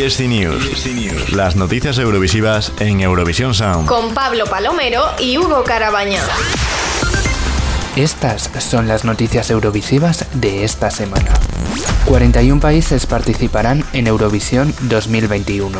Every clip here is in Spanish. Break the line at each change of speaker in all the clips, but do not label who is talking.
ESC News. Las noticias eurovisivas en Eurovisión Sound.
Con Pablo Palomero y Hugo Carabaña.
Estas son las noticias eurovisivas de esta semana. 41 países participarán en Eurovisión 2021.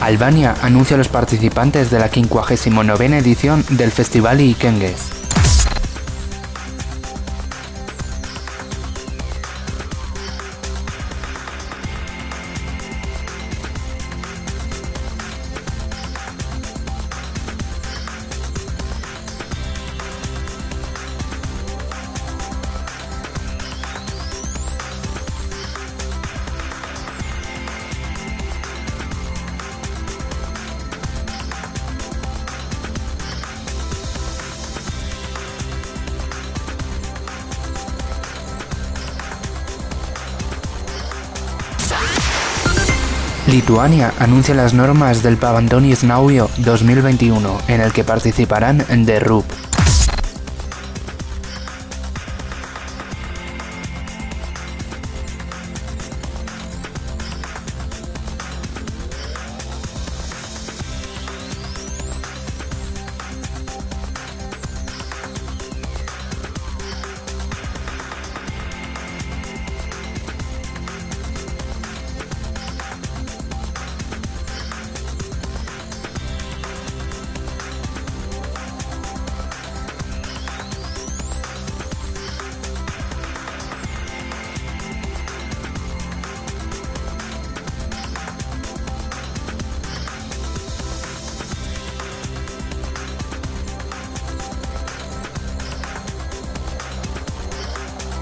Albania anuncia a los participantes de la 59 edición del Festival Ikengues. Lituania anuncia las normas del Pavandonis Naujo 2021, en el que participarán The Rub.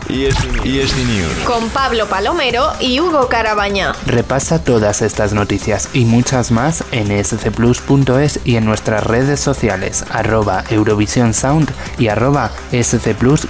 News.
Con Pablo Palomero y Hugo Carabaña.
Repasa todas estas noticias y muchas más en scplus.es y en nuestras redes sociales arroba Eurovisión Sound y arroba scplus-es.